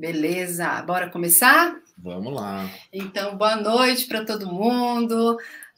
Beleza, bora começar? Vamos lá. Então, boa noite para todo mundo.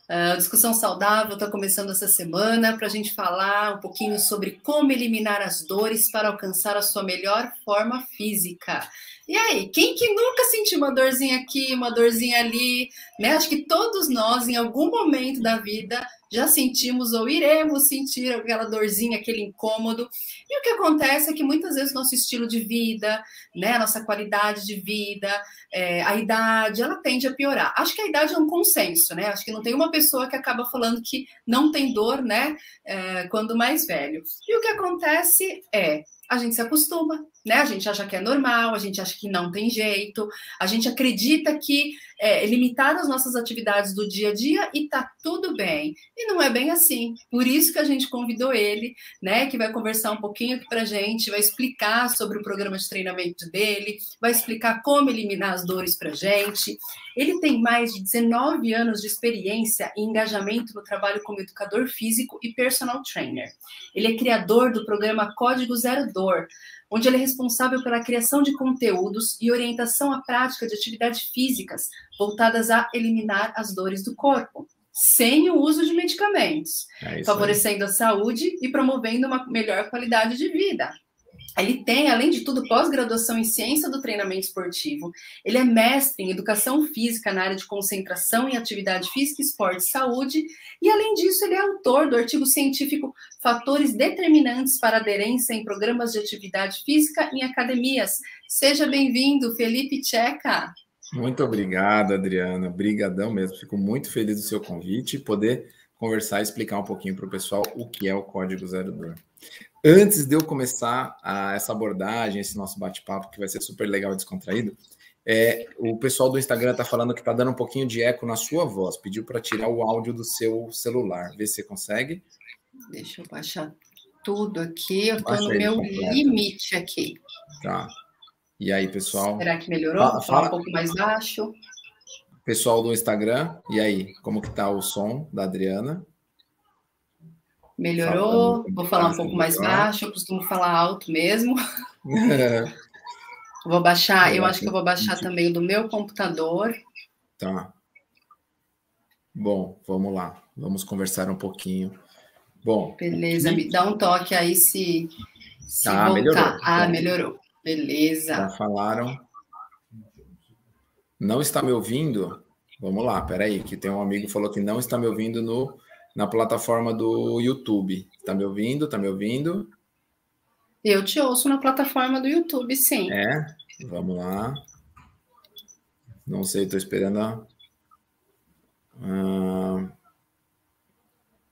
Uh, discussão saudável está começando essa semana para a gente falar um pouquinho sobre como eliminar as dores para alcançar a sua melhor forma física. E aí, quem que nunca sentiu uma dorzinha aqui, uma dorzinha ali, né? Acho que todos nós, em algum momento da vida, já sentimos ou iremos sentir aquela dorzinha, aquele incômodo. E o que acontece é que muitas vezes nosso estilo de vida, né, nossa qualidade de vida, é, a idade, ela tende a piorar. Acho que a idade é um consenso, né? Acho que não tem uma pessoa que acaba falando que não tem dor, né, é, quando mais velho. E o que acontece é a gente se acostuma, né? A gente acha que é normal, a gente acha que não tem jeito, a gente acredita que é, é limitar as nossas atividades do dia a dia e tá tudo bem. E não é bem assim. Por isso que a gente convidou ele, né? Que vai conversar um pouquinho aqui pra gente, vai explicar sobre o programa de treinamento dele, vai explicar como eliminar as dores pra gente. Ele tem mais de 19 anos de experiência e engajamento no trabalho como educador físico e personal trainer. Ele é criador do programa Código 02 onde ela é responsável pela criação de conteúdos e orientação à prática de atividades físicas voltadas a eliminar as dores do corpo, sem o uso de medicamentos, é favorecendo aí. a saúde e promovendo uma melhor qualidade de vida. Ele tem, além de tudo, pós-graduação em ciência do treinamento esportivo. Ele é mestre em educação física na área de concentração em atividade física, esporte e saúde. E, além disso, ele é autor do artigo científico Fatores Determinantes para Aderência em Programas de Atividade Física em Academias. Seja bem-vindo, Felipe Tcheca. Muito obrigado, Adriana. Brigadão mesmo. Fico muito feliz do seu convite e poder conversar e explicar um pouquinho para o pessoal o que é o Código Zero Dor. Antes de eu começar a, essa abordagem, esse nosso bate-papo, que vai ser super legal e descontraído, é, o pessoal do Instagram está falando que está dando um pouquinho de eco na sua voz. Pediu para tirar o áudio do seu celular. Vê se você consegue. Deixa eu baixar tudo aqui. Eu estou no meu completo. limite aqui. Tá. E aí, pessoal? Será que melhorou? Fala, fala um pouco mais baixo. Pessoal do Instagram, e aí? Como que tá o som da Adriana? Melhorou, vou falar um pouco mais baixo, eu costumo falar alto mesmo. vou baixar, eu acho que eu vou baixar também do meu computador. Tá. Bom, vamos lá. Vamos conversar um pouquinho. Bom. Beleza, me dá um toque aí se, se ah, voltar. Melhorou. Ah, melhorou. Beleza. Já falaram. Não está me ouvindo? Vamos lá, peraí, que tem um amigo que falou que não está me ouvindo no na plataforma do YouTube. Tá me ouvindo? Tá me ouvindo? Eu te ouço na plataforma do YouTube, sim. É? Vamos lá. Não sei, estou esperando a... Ah,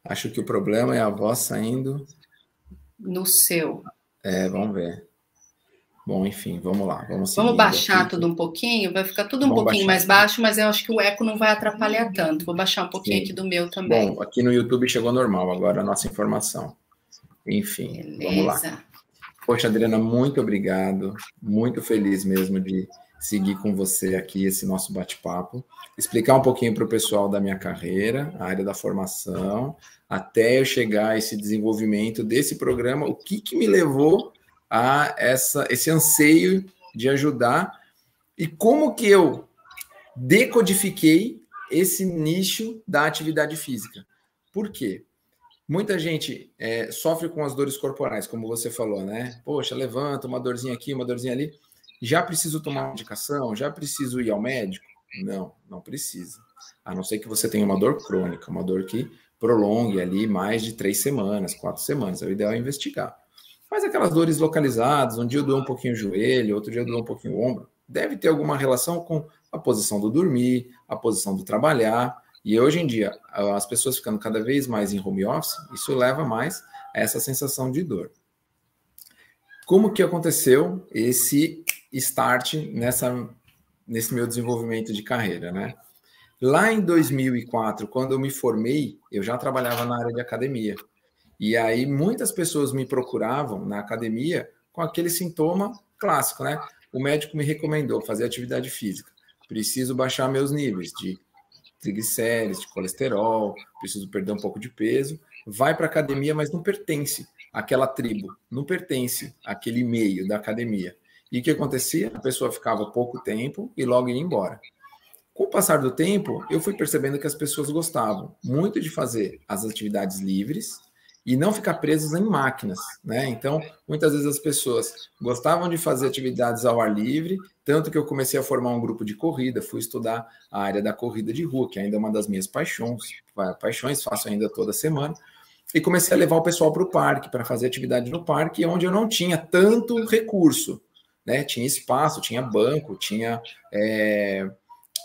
acho que o problema é a voz saindo. No seu. É, vamos ver. Bom, enfim, vamos lá. Vamos, vamos baixar aqui. tudo um pouquinho, vai ficar tudo um vamos pouquinho baixar. mais baixo, mas eu acho que o eco não vai atrapalhar tanto. Vou baixar um pouquinho Sim. aqui do meu também. Bom, aqui no YouTube chegou normal agora a nossa informação. Enfim, Beleza. vamos lá. Poxa, Adriana, muito obrigado. Muito feliz mesmo de seguir com você aqui esse nosso bate-papo. Explicar um pouquinho para o pessoal da minha carreira, a área da formação, até eu chegar a esse desenvolvimento desse programa, o que, que me levou a essa, esse anseio de ajudar e como que eu decodifiquei esse nicho da atividade física. Por quê? Muita gente é, sofre com as dores corporais, como você falou, né? Poxa, levanta uma dorzinha aqui, uma dorzinha ali. Já preciso tomar medicação? Já preciso ir ao médico? Não, não precisa. A não ser que você tenha uma dor crônica, uma dor que prolongue ali mais de três semanas, quatro semanas. O ideal é investigar. Mas aquelas dores localizadas, um dia doeu um pouquinho o joelho, outro dia doeu um pouquinho o ombro, deve ter alguma relação com a posição do dormir, a posição do trabalhar. E hoje em dia, as pessoas ficando cada vez mais em home office, isso leva mais a essa sensação de dor. Como que aconteceu esse start nessa, nesse meu desenvolvimento de carreira, né? Lá em 2004, quando eu me formei, eu já trabalhava na área de academia. E aí muitas pessoas me procuravam na academia com aquele sintoma clássico, né? O médico me recomendou fazer atividade física. Preciso baixar meus níveis de triglicérides, de colesterol, preciso perder um pouco de peso. Vai para a academia, mas não pertence àquela tribo, não pertence àquele meio da academia. E o que acontecia? A pessoa ficava pouco tempo e logo ia embora. Com o passar do tempo, eu fui percebendo que as pessoas gostavam muito de fazer as atividades livres e não ficar presas em máquinas, né? Então, muitas vezes as pessoas gostavam de fazer atividades ao ar livre, tanto que eu comecei a formar um grupo de corrida, fui estudar a área da corrida de rua, que ainda é uma das minhas paixões, paixões, faço ainda toda semana, e comecei a levar o pessoal para o parque, para fazer atividade no parque, onde eu não tinha tanto recurso, né? Tinha espaço, tinha banco, tinha é,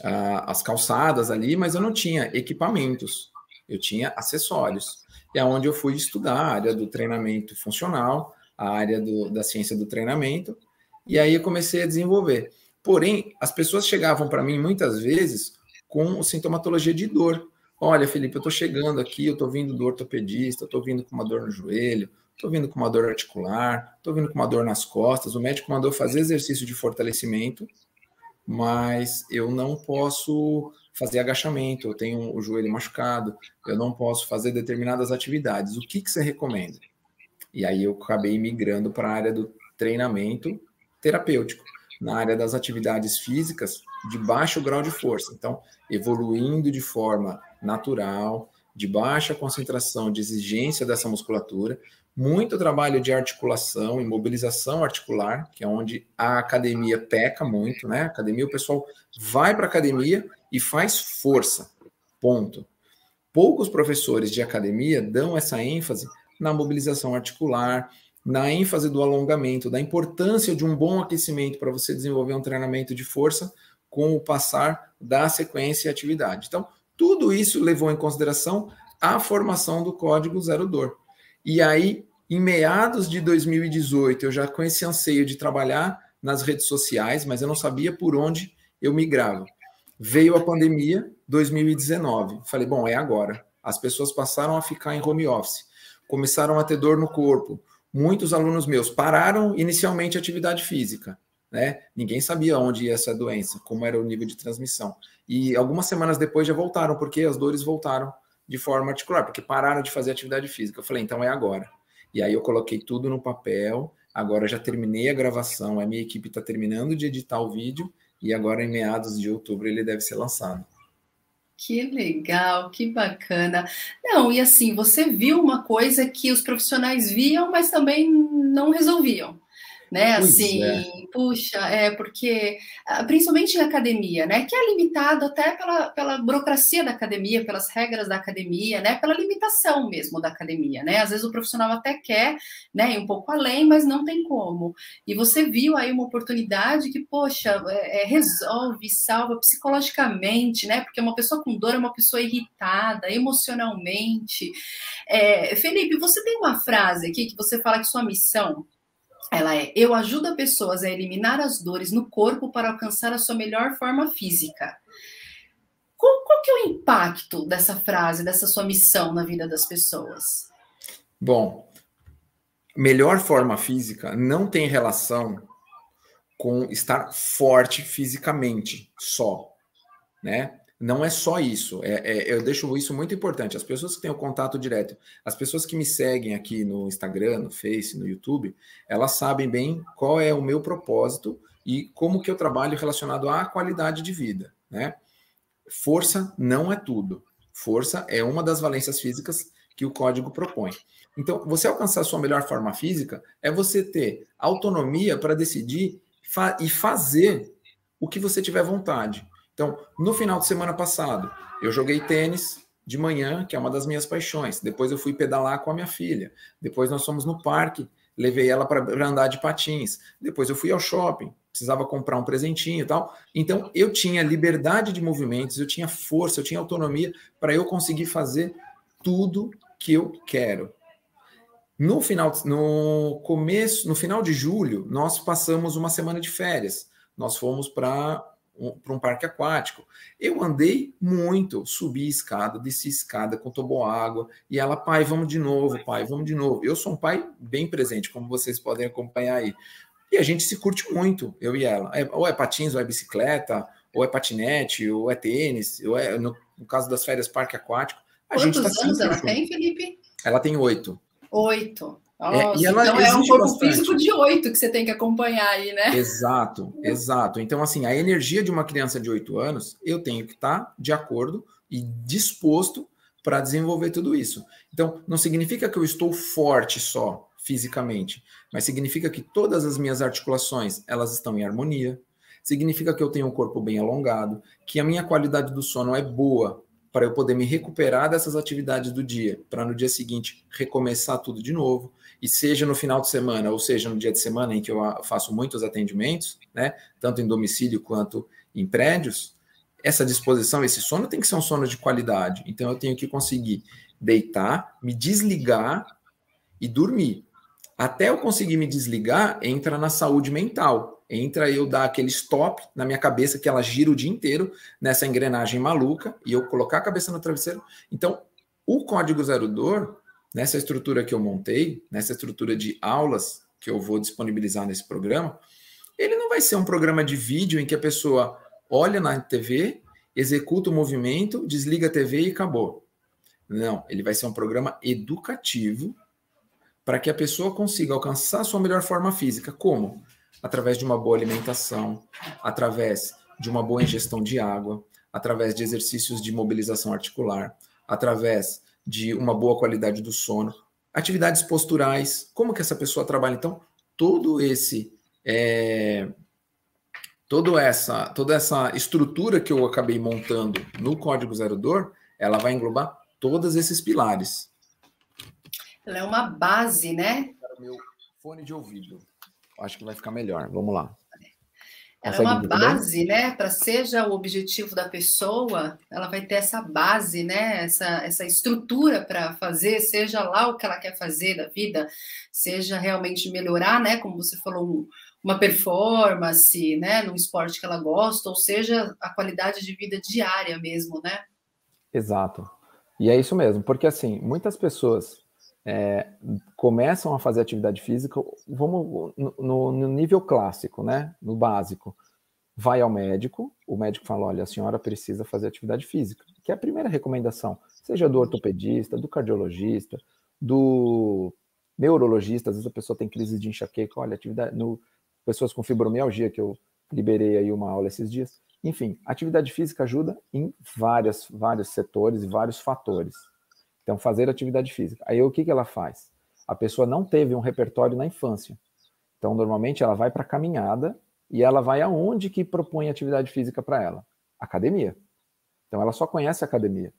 a, as calçadas ali, mas eu não tinha equipamentos, eu tinha acessórios. É onde eu fui estudar a área do treinamento funcional, a área do, da ciência do treinamento, e aí eu comecei a desenvolver. Porém, as pessoas chegavam para mim muitas vezes com sintomatologia de dor. Olha, Felipe, eu estou chegando aqui, eu estou vindo do ortopedista, estou vindo com uma dor no joelho, estou vindo com uma dor articular, estou vindo com uma dor nas costas. O médico mandou fazer exercício de fortalecimento, mas eu não posso fazer agachamento, eu tenho o joelho machucado, eu não posso fazer determinadas atividades. O que, que você recomenda? E aí eu acabei migrando para a área do treinamento terapêutico, na área das atividades físicas de baixo grau de força. Então, evoluindo de forma natural, de baixa concentração de exigência dessa musculatura, muito trabalho de articulação e mobilização articular, que é onde a academia peca muito, né? academia, o pessoal vai para a academia e faz força. Ponto. Poucos professores de academia dão essa ênfase na mobilização articular, na ênfase do alongamento, da importância de um bom aquecimento para você desenvolver um treinamento de força com o passar da sequência e atividade. Então, tudo isso levou em consideração a formação do código Zero Dor. E aí, em meados de 2018, eu já com esse anseio de trabalhar nas redes sociais, mas eu não sabia por onde eu migrava. Veio a pandemia 2019. Falei, bom, é agora. As pessoas passaram a ficar em home office, começaram a ter dor no corpo. Muitos alunos meus pararam inicialmente a atividade física, né? Ninguém sabia onde ia essa doença, como era o nível de transmissão. E algumas semanas depois já voltaram, porque as dores voltaram de forma articular, porque pararam de fazer atividade física. Eu falei, então é agora. E aí eu coloquei tudo no papel. Agora já terminei a gravação, a minha equipe está terminando de editar o vídeo e agora em meados de outubro ele deve ser lançado. Que legal, que bacana. Não, e assim, você viu uma coisa que os profissionais viam, mas também não resolviam né? Pois assim, é. puxa, é porque ah, principalmente na academia, né? Que é limitado até pela, pela burocracia da academia, pelas regras da academia, né? Pela limitação mesmo da academia, né? Às vezes o profissional até quer, né? Ir um pouco além, mas não tem como. E você viu aí uma oportunidade que, poxa, é, é, resolve, salva psicologicamente, né? Porque uma pessoa com dor é uma pessoa irritada, emocionalmente. É, Felipe, você tem uma frase aqui que você fala que sua missão ela é: eu ajudo pessoas a eliminar as dores no corpo para alcançar a sua melhor forma física. Qual, qual que é o impacto dessa frase, dessa sua missão na vida das pessoas? Bom, melhor forma física não tem relação com estar forte fisicamente só, né? Não é só isso. É, é, eu deixo isso muito importante. As pessoas que têm o contato direto, as pessoas que me seguem aqui no Instagram, no Face, no YouTube, elas sabem bem qual é o meu propósito e como que eu trabalho relacionado à qualidade de vida, né? Força não é tudo. Força é uma das valências físicas que o código propõe. Então, você alcançar a sua melhor forma física é você ter autonomia para decidir fa e fazer o que você tiver vontade. Então, no final de semana passado, eu joguei tênis de manhã, que é uma das minhas paixões. Depois eu fui pedalar com a minha filha. Depois nós fomos no parque, levei ela para andar de patins. Depois eu fui ao shopping, precisava comprar um presentinho e tal. Então eu tinha liberdade de movimentos, eu tinha força, eu tinha autonomia para eu conseguir fazer tudo que eu quero. No final, no começo, no final de julho, nós passamos uma semana de férias. Nós fomos para para um parque aquático. Eu andei muito, subi escada, desci escada com água e ela, pai, vamos de novo, pai, vamos de novo. Eu sou um pai bem presente, como vocês podem acompanhar aí. E a gente se curte muito, eu e ela. É, ou é patins, ou é bicicleta, ou é patinete, ou é tênis, ou é, no, no caso das férias, parque aquático. A Quantos gente tá anos ela junto. tem, Felipe? Ela tem oito. Oito. Nossa, é, e ela então é um corpo bastante. físico de oito que você tem que acompanhar aí, né? Exato, exato. Então, assim, a energia de uma criança de oito anos, eu tenho que estar tá de acordo e disposto para desenvolver tudo isso. Então, não significa que eu estou forte só fisicamente, mas significa que todas as minhas articulações, elas estão em harmonia. Significa que eu tenho um corpo bem alongado, que a minha qualidade do sono é boa para eu poder me recuperar dessas atividades do dia, para no dia seguinte recomeçar tudo de novo e seja no final de semana, ou seja no dia de semana em que eu faço muitos atendimentos, né, tanto em domicílio quanto em prédios, essa disposição, esse sono tem que ser um sono de qualidade. Então eu tenho que conseguir deitar, me desligar e dormir. Até eu conseguir me desligar, entra na saúde mental. Entra eu dar aquele stop na minha cabeça que ela gira o dia inteiro nessa engrenagem maluca e eu colocar a cabeça no travesseiro. Então, o código zero dor nessa estrutura que eu montei, nessa estrutura de aulas que eu vou disponibilizar nesse programa, ele não vai ser um programa de vídeo em que a pessoa olha na TV, executa o movimento, desliga a TV e acabou. Não, ele vai ser um programa educativo para que a pessoa consiga alcançar sua melhor forma física. Como? Através de uma boa alimentação, através de uma boa ingestão de água, através de exercícios de mobilização articular, através de uma boa qualidade do sono, atividades posturais, como que essa pessoa trabalha. Então, todo esse é, toda essa toda essa estrutura que eu acabei montando no código zero dor, ela vai englobar todos esses pilares. Ela é uma base, né? Para o meu fone de ouvido. Acho que vai ficar melhor. Vamos lá. Ela é uma base, né? Para seja o objetivo da pessoa, ela vai ter essa base, né? Essa, essa estrutura para fazer, seja lá o que ela quer fazer da vida, seja realmente melhorar, né? Como você falou, um, uma performance, né? Num esporte que ela gosta, ou seja, a qualidade de vida diária mesmo, né? Exato. E é isso mesmo, porque assim, muitas pessoas é, começam a fazer atividade física, vamos no, no, nível clássico, né? No básico. Vai ao médico, o médico fala: olha, a senhora precisa fazer atividade física, que é a primeira recomendação, seja do ortopedista, do cardiologista, do neurologista, às vezes a pessoa tem crise de enxaqueca, olha, atividade, no, pessoas com fibromialgia, que eu liberei aí uma aula esses dias. Enfim, atividade física ajuda em várias, vários setores e vários fatores. Então, fazer atividade física. Aí, o que, que ela faz? A pessoa não teve um repertório na infância. Então, normalmente, ela vai para caminhada e ela vai aonde que propõe atividade física para ela? Academia. Então, ela só conhece a academia.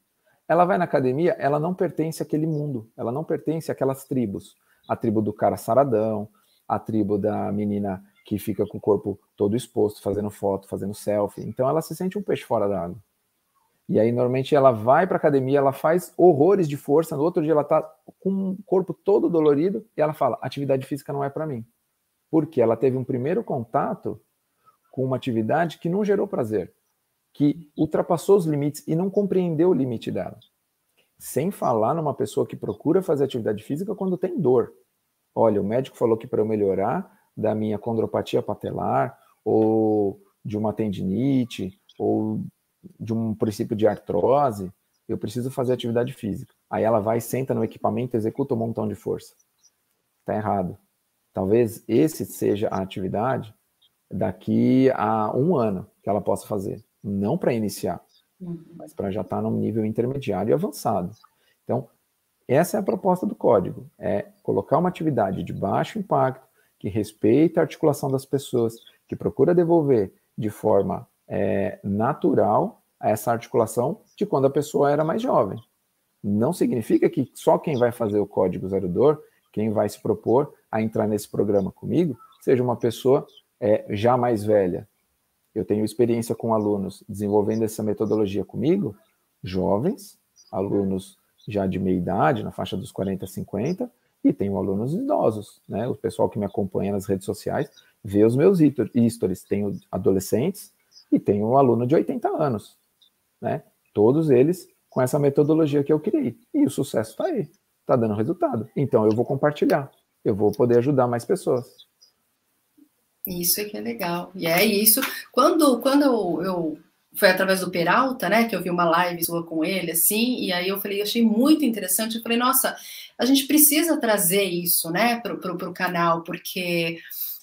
Ela vai na academia, ela não pertence àquele mundo, ela não pertence àquelas tribos. A tribo do cara saradão, a tribo da menina que fica com o corpo todo exposto, fazendo foto, fazendo selfie. Então, ela se sente um peixe fora da água. E aí, normalmente, ela vai para academia, ela faz horrores de força, no outro dia ela está com o corpo todo dolorido e ela fala: atividade física não é para mim. Porque ela teve um primeiro contato com uma atividade que não gerou prazer, que ultrapassou os limites e não compreendeu o limite dela. Sem falar numa pessoa que procura fazer atividade física quando tem dor. Olha, o médico falou que para eu melhorar da minha condropatia patelar, ou de uma tendinite, ou de um princípio de artrose, eu preciso fazer atividade física. Aí ela vai, senta no equipamento, executa um montão de força. Está errado. Talvez esse seja a atividade daqui a um ano que ela possa fazer. Não para iniciar, uhum. mas para já estar tá num nível intermediário e avançado. Então, essa é a proposta do código: é colocar uma atividade de baixo impacto, que respeita a articulação das pessoas, que procura devolver de forma é, natural a essa articulação de quando a pessoa era mais jovem. Não significa que só quem vai fazer o código zero dor, quem vai se propor a entrar nesse programa comigo, seja uma pessoa é, já mais velha. Eu tenho experiência com alunos desenvolvendo essa metodologia comigo, jovens, alunos já de meia idade, na faixa dos 40, 50, e tenho alunos idosos, né? O pessoal que me acompanha nas redes sociais vê os meus stories. Tenho adolescentes e tenho um aluno de 80 anos, né? Todos eles com essa metodologia que eu criei. E o sucesso está aí, está dando resultado. Então eu vou compartilhar, eu vou poder ajudar mais pessoas. Isso é que é legal. E é isso. Quando, quando eu, eu foi através do Peralta, né, que eu vi uma live sua com ele, assim, e aí eu falei, achei muito interessante, eu falei, nossa, a gente precisa trazer isso, né, para o canal, porque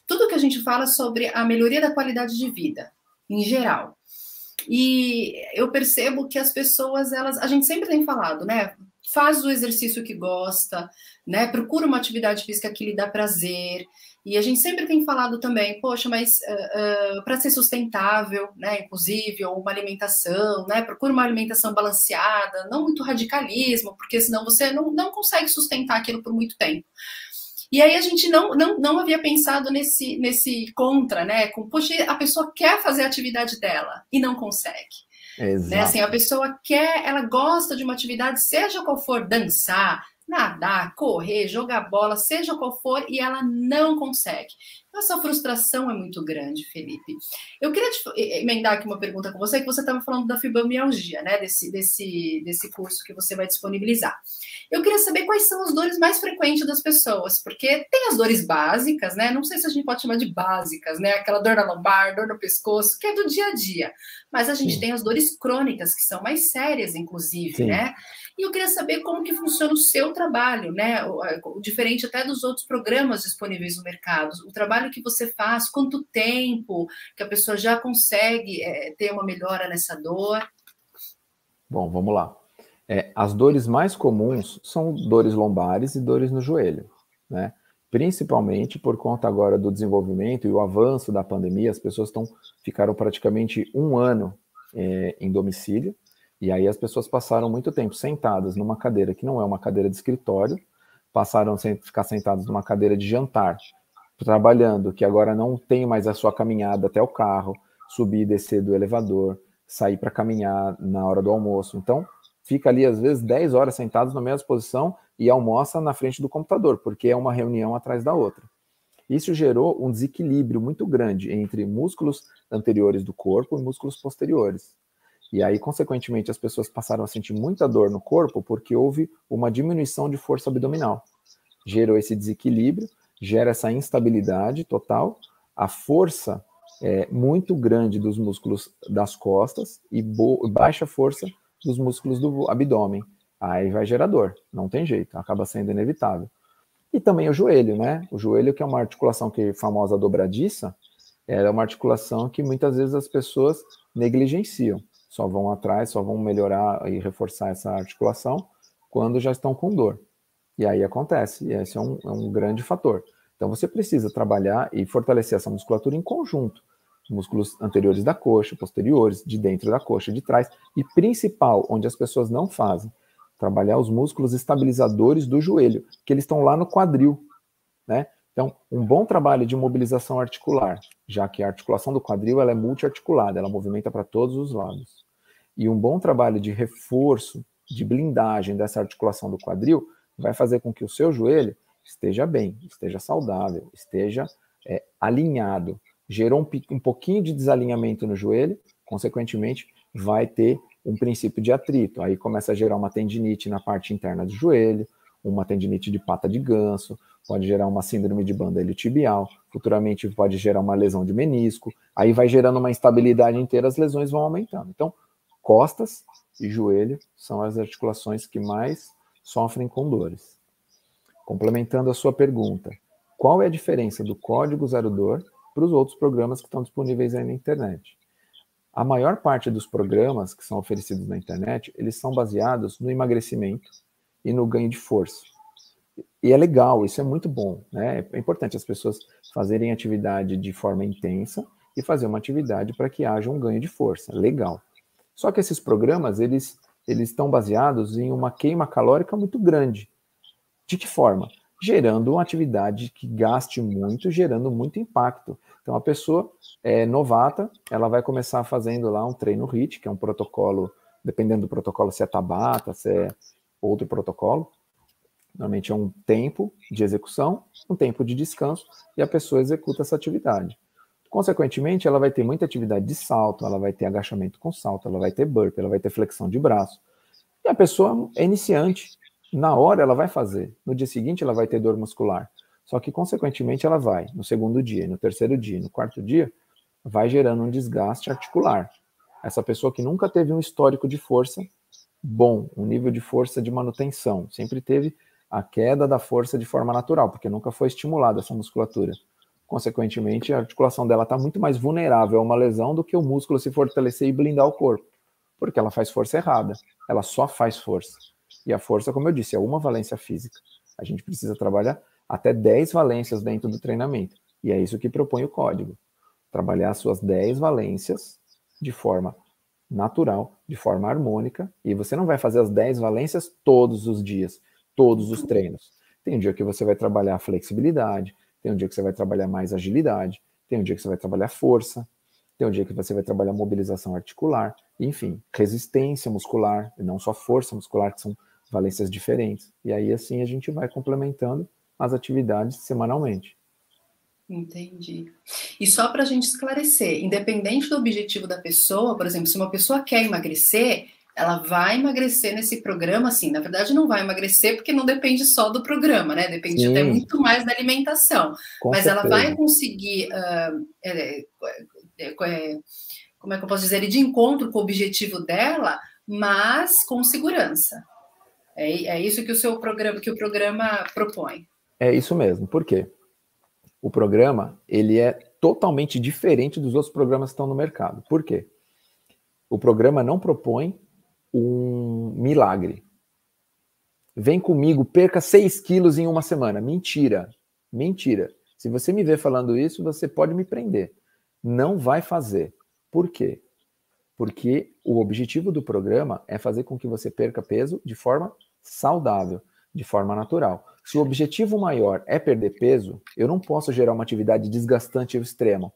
tudo que a gente fala sobre a melhoria da qualidade de vida, em geral. E eu percebo que as pessoas, elas, a gente sempre tem falado, né, faz o exercício que gosta, né, procura uma atividade física que lhe dá prazer, e a gente sempre tem falado também, poxa, mas uh, uh, para ser sustentável, né, inclusive, ou uma alimentação, né, procura uma alimentação balanceada, não muito radicalismo, porque senão você não, não consegue sustentar aquilo por muito tempo. E aí a gente não, não, não havia pensado nesse, nesse contra, né, com, poxa, a pessoa quer fazer a atividade dela e não consegue. Exato. Né? Assim, a pessoa quer, ela gosta de uma atividade, seja qual for, dançar, nadar, correr, jogar bola, seja qual for, e ela não consegue. Essa frustração é muito grande, Felipe. Eu queria emendar aqui uma pergunta com você, que você estava falando da fibromialgia, né? Desse, desse, desse curso que você vai disponibilizar. Eu queria saber quais são as dores mais frequentes das pessoas, porque tem as dores básicas, né? Não sei se a gente pode chamar de básicas, né? Aquela dor na lombar, dor no pescoço, que é do dia a dia. Mas a gente Sim. tem as dores crônicas, que são mais sérias, inclusive, Sim. né? E eu queria saber como que funciona o seu trabalho, né? Diferente até dos outros programas disponíveis no mercado. O trabalho que você faz, quanto tempo que a pessoa já consegue é, ter uma melhora nessa dor? Bom, vamos lá. É, as dores mais comuns são dores lombares e dores no joelho, né? Principalmente por conta agora do desenvolvimento e o avanço da pandemia, as pessoas estão ficaram praticamente um ano é, em domicílio, e aí as pessoas passaram muito tempo sentadas numa cadeira que não é uma cadeira de escritório, passaram a ficar sentadas numa cadeira de jantar, trabalhando, que agora não tem mais a sua caminhada até o carro, subir e descer do elevador, sair para caminhar na hora do almoço. Então, fica ali às vezes 10 horas sentados na mesma posição e almoça na frente do computador, porque é uma reunião atrás da outra. Isso gerou um desequilíbrio muito grande entre músculos anteriores do corpo e músculos posteriores. E aí, consequentemente, as pessoas passaram a sentir muita dor no corpo porque houve uma diminuição de força abdominal. Gerou esse desequilíbrio, gera essa instabilidade total, a força é muito grande dos músculos das costas e baixa força dos músculos do abdômen. Aí vai gerar dor, não tem jeito, acaba sendo inevitável. E também o joelho, né? O joelho, que é uma articulação que é famosa dobradiça, é uma articulação que muitas vezes as pessoas negligenciam só vão atrás, só vão melhorar e reforçar essa articulação quando já estão com dor. E aí acontece, e esse é um, é um grande fator. Então você precisa trabalhar e fortalecer essa musculatura em conjunto. Músculos anteriores da coxa, posteriores, de dentro da coxa, de trás, e principal, onde as pessoas não fazem, trabalhar os músculos estabilizadores do joelho, que eles estão lá no quadril, né? Então, um bom trabalho de mobilização articular, já que a articulação do quadril ela é multiarticulada, ela movimenta para todos os lados e um bom trabalho de reforço, de blindagem dessa articulação do quadril, vai fazer com que o seu joelho esteja bem, esteja saudável, esteja é, alinhado. Gerou um, um pouquinho de desalinhamento no joelho, consequentemente, vai ter um princípio de atrito. Aí começa a gerar uma tendinite na parte interna do joelho, uma tendinite de pata de ganso, pode gerar uma síndrome de banda iliotibial, futuramente pode gerar uma lesão de menisco, aí vai gerando uma instabilidade inteira, as lesões vão aumentando. Então, Costas e joelho são as articulações que mais sofrem com dores. Complementando a sua pergunta, qual é a diferença do código zero dor para os outros programas que estão disponíveis aí na internet? A maior parte dos programas que são oferecidos na internet, eles são baseados no emagrecimento e no ganho de força. E é legal, isso é muito bom, né? É importante as pessoas fazerem atividade de forma intensa e fazer uma atividade para que haja um ganho de força. Legal. Só que esses programas, eles, eles estão baseados em uma queima calórica muito grande. De que forma? Gerando uma atividade que gaste muito, gerando muito impacto. Então, a pessoa é novata, ela vai começar fazendo lá um treino HIIT, que é um protocolo, dependendo do protocolo, se é Tabata, se é outro protocolo. Normalmente é um tempo de execução, um tempo de descanso, e a pessoa executa essa atividade. Consequentemente, ela vai ter muita atividade de salto, ela vai ter agachamento com salto, ela vai ter burpee, ela vai ter flexão de braço. E a pessoa é iniciante. Na hora ela vai fazer. No dia seguinte ela vai ter dor muscular. Só que, consequentemente, ela vai, no segundo dia, no terceiro dia, no quarto dia, vai gerando um desgaste articular. essa pessoa que nunca teve um histórico de força bom, um nível de força de manutenção, sempre teve a queda da força de forma natural, porque nunca foi estimulada essa musculatura. Consequentemente, a articulação dela está muito mais vulnerável a uma lesão do que o músculo se fortalecer e blindar o corpo, porque ela faz força errada, ela só faz força. E a força, como eu disse, é uma valência física. A gente precisa trabalhar até 10 valências dentro do treinamento. E é isso que propõe o código. Trabalhar suas 10 valências de forma natural, de forma harmônica, e você não vai fazer as 10 valências todos os dias, todos os treinos. Tem um dia que você vai trabalhar flexibilidade, tem um dia que você vai trabalhar mais agilidade, tem um dia que você vai trabalhar força, tem um dia que você vai trabalhar mobilização articular, enfim, resistência muscular, e não só força muscular, que são valências diferentes. E aí assim a gente vai complementando as atividades semanalmente. Entendi. E só para a gente esclarecer, independente do objetivo da pessoa, por exemplo, se uma pessoa quer emagrecer, ela vai emagrecer nesse programa, assim, na verdade não vai emagrecer porque não depende só do programa, né? Depende Sim. até muito mais da alimentação. Com Mas certeza. ela vai conseguir, uh, é, é, é, como é que eu posso dizer, de encontro com o objetivo dela, mas com segurança. É, é isso que o seu programa, que o programa propõe. É isso mesmo. Por quê? o programa ele é totalmente diferente dos outros programas que estão no mercado. Por quê? O programa não propõe um milagre. Vem comigo, perca 6 quilos em uma semana. Mentira. Mentira. Se você me ver falando isso, você pode me prender. Não vai fazer. Por quê? Porque o objetivo do programa é fazer com que você perca peso de forma saudável, de forma natural. Se o objetivo maior é perder peso, eu não posso gerar uma atividade desgastante ao extremo.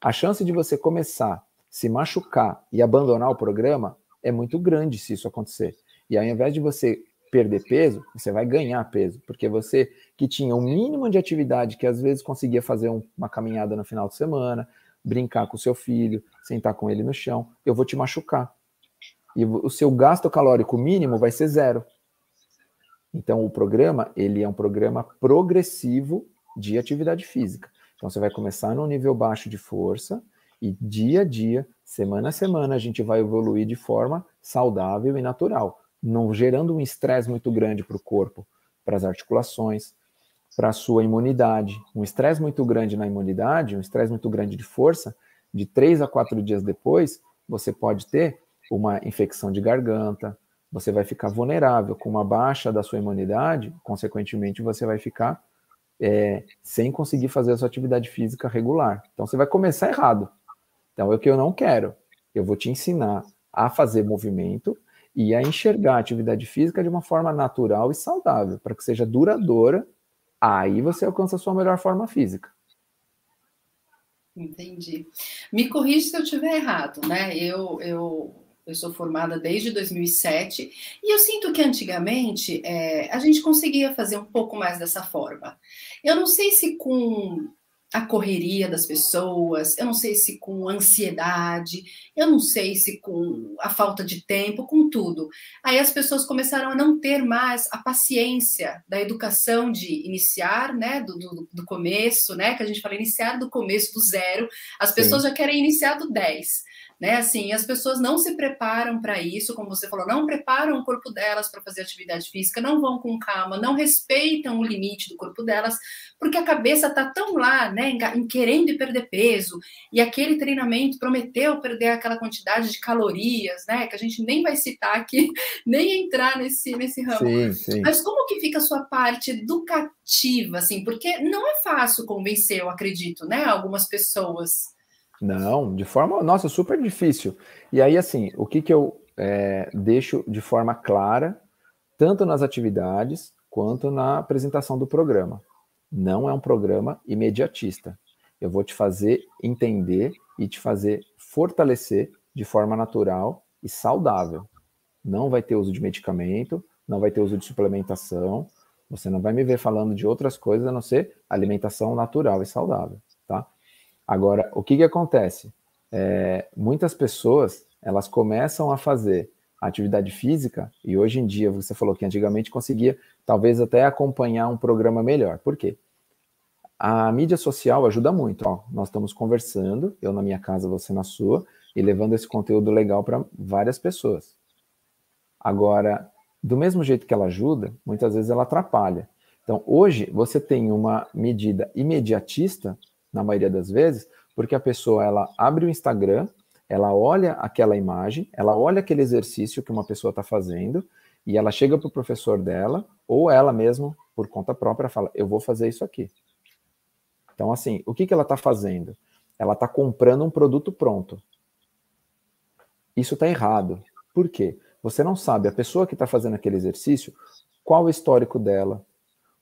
A chance de você começar, se machucar e abandonar o programa é muito grande se isso acontecer. E ao invés de você perder peso, você vai ganhar peso, porque você que tinha um mínimo de atividade, que às vezes conseguia fazer um, uma caminhada no final de semana, brincar com o seu filho, sentar com ele no chão, eu vou te machucar. E o seu gasto calórico mínimo vai ser zero. Então, o programa, ele é um programa progressivo de atividade física. Então, você vai começar no nível baixo de força e dia a dia, semana a semana, a gente vai evoluir de forma saudável e natural, não gerando um estresse muito grande para o corpo, para as articulações, para a sua imunidade. Um estresse muito grande na imunidade, um estresse muito grande de força, de três a quatro dias depois, você pode ter uma infecção de garganta, você vai ficar vulnerável com uma baixa da sua imunidade, consequentemente, você vai ficar é, sem conseguir fazer a sua atividade física regular. Então, você vai começar errado. Então, é o que eu não quero. Eu vou te ensinar a fazer movimento e a enxergar a atividade física de uma forma natural e saudável, para que seja duradoura. Aí você alcança a sua melhor forma física. Entendi. Me corrija se eu estiver errado, né? Eu, eu eu sou formada desde 2007 e eu sinto que antigamente é, a gente conseguia fazer um pouco mais dessa forma. Eu não sei se com a correria das pessoas, eu não sei se com ansiedade, eu não sei se com a falta de tempo, com tudo. Aí as pessoas começaram a não ter mais a paciência da educação de iniciar, né, do, do, do começo, né, que a gente fala iniciar do começo, do zero. As pessoas Sim. já querem iniciar do 10 né? Assim, as pessoas não se preparam para isso, como você falou, não preparam o corpo delas para fazer atividade física, não vão com calma, não respeitam o limite do corpo delas, porque a cabeça tá tão lá, né, em, querendo perder peso, e aquele treinamento prometeu perder aquela quantidade de calorias, né, que a gente nem vai citar aqui, nem entrar nesse nesse ramo. Sim, sim. Mas como que fica a sua parte educativa, assim? Porque não é fácil convencer, eu acredito, né, algumas pessoas não, de forma, nossa, super difícil. E aí, assim, o que, que eu é, deixo de forma clara, tanto nas atividades quanto na apresentação do programa. Não é um programa imediatista. Eu vou te fazer entender e te fazer fortalecer de forma natural e saudável. Não vai ter uso de medicamento, não vai ter uso de suplementação. Você não vai me ver falando de outras coisas a não ser alimentação natural e saudável, tá? Agora, o que, que acontece? É, muitas pessoas elas começam a fazer atividade física e hoje em dia você falou que antigamente conseguia talvez até acompanhar um programa melhor. Por quê? A mídia social ajuda muito. Ó, nós estamos conversando, eu na minha casa, você na sua. e levando esse conteúdo legal para várias pessoas. Agora, do mesmo jeito que ela ajuda, muitas vezes ela atrapalha. Então, hoje, você tem uma medida imediatista, na maioria das vezes, porque a pessoa ela abre o Instagram, ela olha aquela imagem, ela olha aquele exercício que uma pessoa está fazendo, e ela chega para o professor dela, ou ela mesma, por conta própria, fala: Eu vou fazer isso aqui. Então, assim, o que, que ela está fazendo? Ela está comprando um produto pronto. Isso está errado. Por quê? Você não sabe, a pessoa que está fazendo aquele exercício, qual o histórico dela,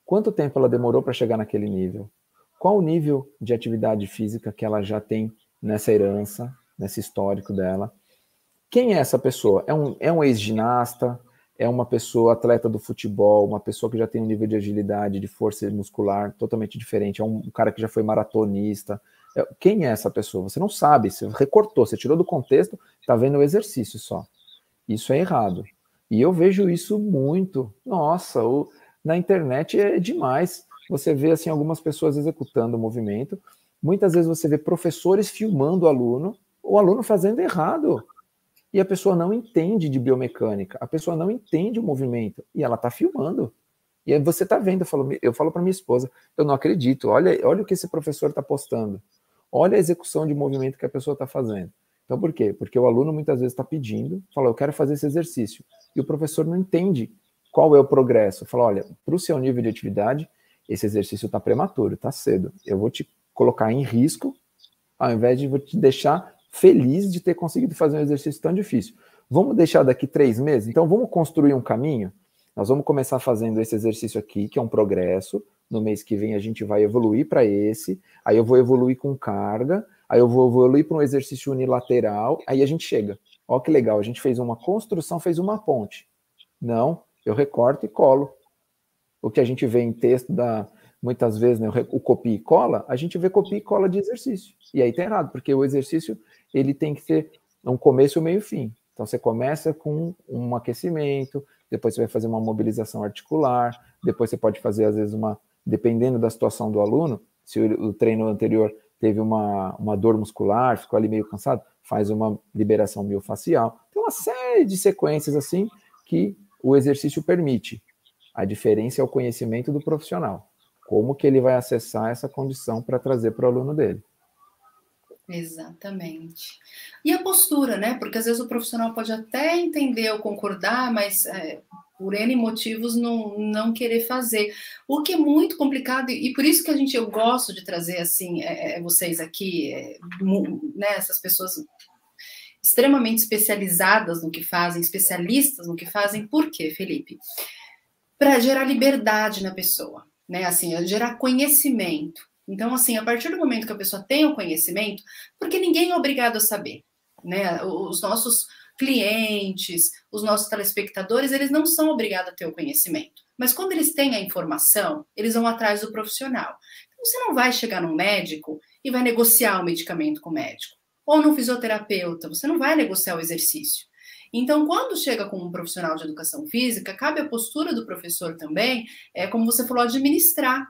quanto tempo ela demorou para chegar naquele nível, qual o nível de atividade física que ela já tem nessa herança, nesse histórico dela. Quem é essa pessoa? É um, é um ex-ginasta? É uma pessoa atleta do futebol? Uma pessoa que já tem um nível de agilidade, de força muscular totalmente diferente? É um cara que já foi maratonista? É, quem é essa pessoa? Você não sabe, você recortou, você tirou do contexto, está vendo o exercício só. Isso é errado. E eu vejo isso muito. Nossa, o, na internet é demais. Você vê assim algumas pessoas executando o movimento. Muitas vezes você vê professores filmando o aluno, o aluno fazendo errado. E a pessoa não entende de biomecânica, a pessoa não entende o movimento e ela está filmando. E aí você está vendo, eu falo, eu falo para minha esposa, eu não acredito, olha, olha o que esse professor está postando. Olha a execução de movimento que a pessoa está fazendo. Então, por quê? Porque o aluno muitas vezes está pedindo, fala, eu quero fazer esse exercício. E o professor não entende qual é o progresso. Fala, olha, para o seu nível de atividade, esse exercício está prematuro, está cedo. Eu vou te colocar em risco, ao invés de vou te deixar feliz de ter conseguido fazer um exercício tão difícil. Vamos deixar daqui três meses? Então, vamos construir um caminho? Nós vamos começar fazendo esse exercício aqui, que é um progresso. No mês que vem a gente vai evoluir para esse. Aí eu vou evoluir com carga. Aí eu vou evoluir para um exercício unilateral. Aí a gente chega. Ó que legal, a gente fez uma construção, fez uma ponte. Não, eu recorto e colo. O que a gente vê em texto da muitas vezes, né, o copia e cola, a gente vê copia e cola de exercício. E aí tá errado, porque o exercício ele tem que ter um começo, meio e fim. Então você começa com um aquecimento, depois você vai fazer uma mobilização articular, depois você pode fazer, às vezes, uma. Dependendo da situação do aluno, se o, o treino anterior teve uma, uma dor muscular, ficou ali meio cansado, faz uma liberação miofacial. Tem uma série de sequências assim que o exercício permite. A diferença é o conhecimento do profissional. Como que ele vai acessar essa condição para trazer para o aluno dele. Exatamente. E a postura, né? Porque às vezes o profissional pode até entender ou concordar, mas é, por N motivos não, não querer fazer. O que é muito complicado, e por isso que a gente, eu gosto de trazer assim, é, é vocês aqui, é, né, essas pessoas extremamente especializadas no que fazem, especialistas no que fazem, por quê, Felipe? Para gerar liberdade na pessoa, né? Assim, gerar conhecimento. Então, assim, a partir do momento que a pessoa tem o conhecimento, porque ninguém é obrigado a saber, né? Os nossos clientes, os nossos telespectadores, eles não são obrigados a ter o conhecimento. Mas quando eles têm a informação, eles vão atrás do profissional. Então, você não vai chegar num médico e vai negociar o medicamento com o médico. Ou num fisioterapeuta, você não vai negociar o exercício. Então, quando chega com um profissional de educação física, cabe a postura do professor também, é como você falou, administrar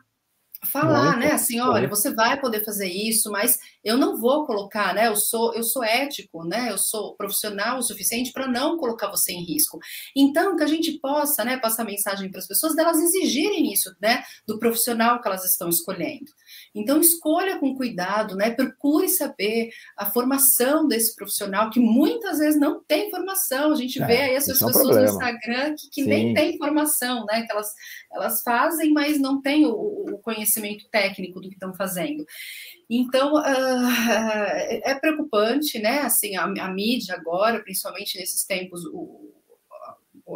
falar, Muito. né? Assim, olha, você vai poder fazer isso, mas eu não vou colocar, né? Eu sou, eu sou ético, né? Eu sou profissional o suficiente para não colocar você em risco. Então, que a gente possa, né, passar mensagem para as pessoas delas exigirem isso, né, do profissional que elas estão escolhendo. Então, escolha com cuidado, né? Procure saber a formação desse profissional, que muitas vezes não tem formação. A gente é, vê aí essas pessoas é um no Instagram que, que nem tem formação, né? Que elas, elas fazem, mas não têm o, o conhecimento técnico do que estão fazendo. Então, uh, é preocupante, né? Assim, a, a, mídia agora, principalmente nesses tempos, o,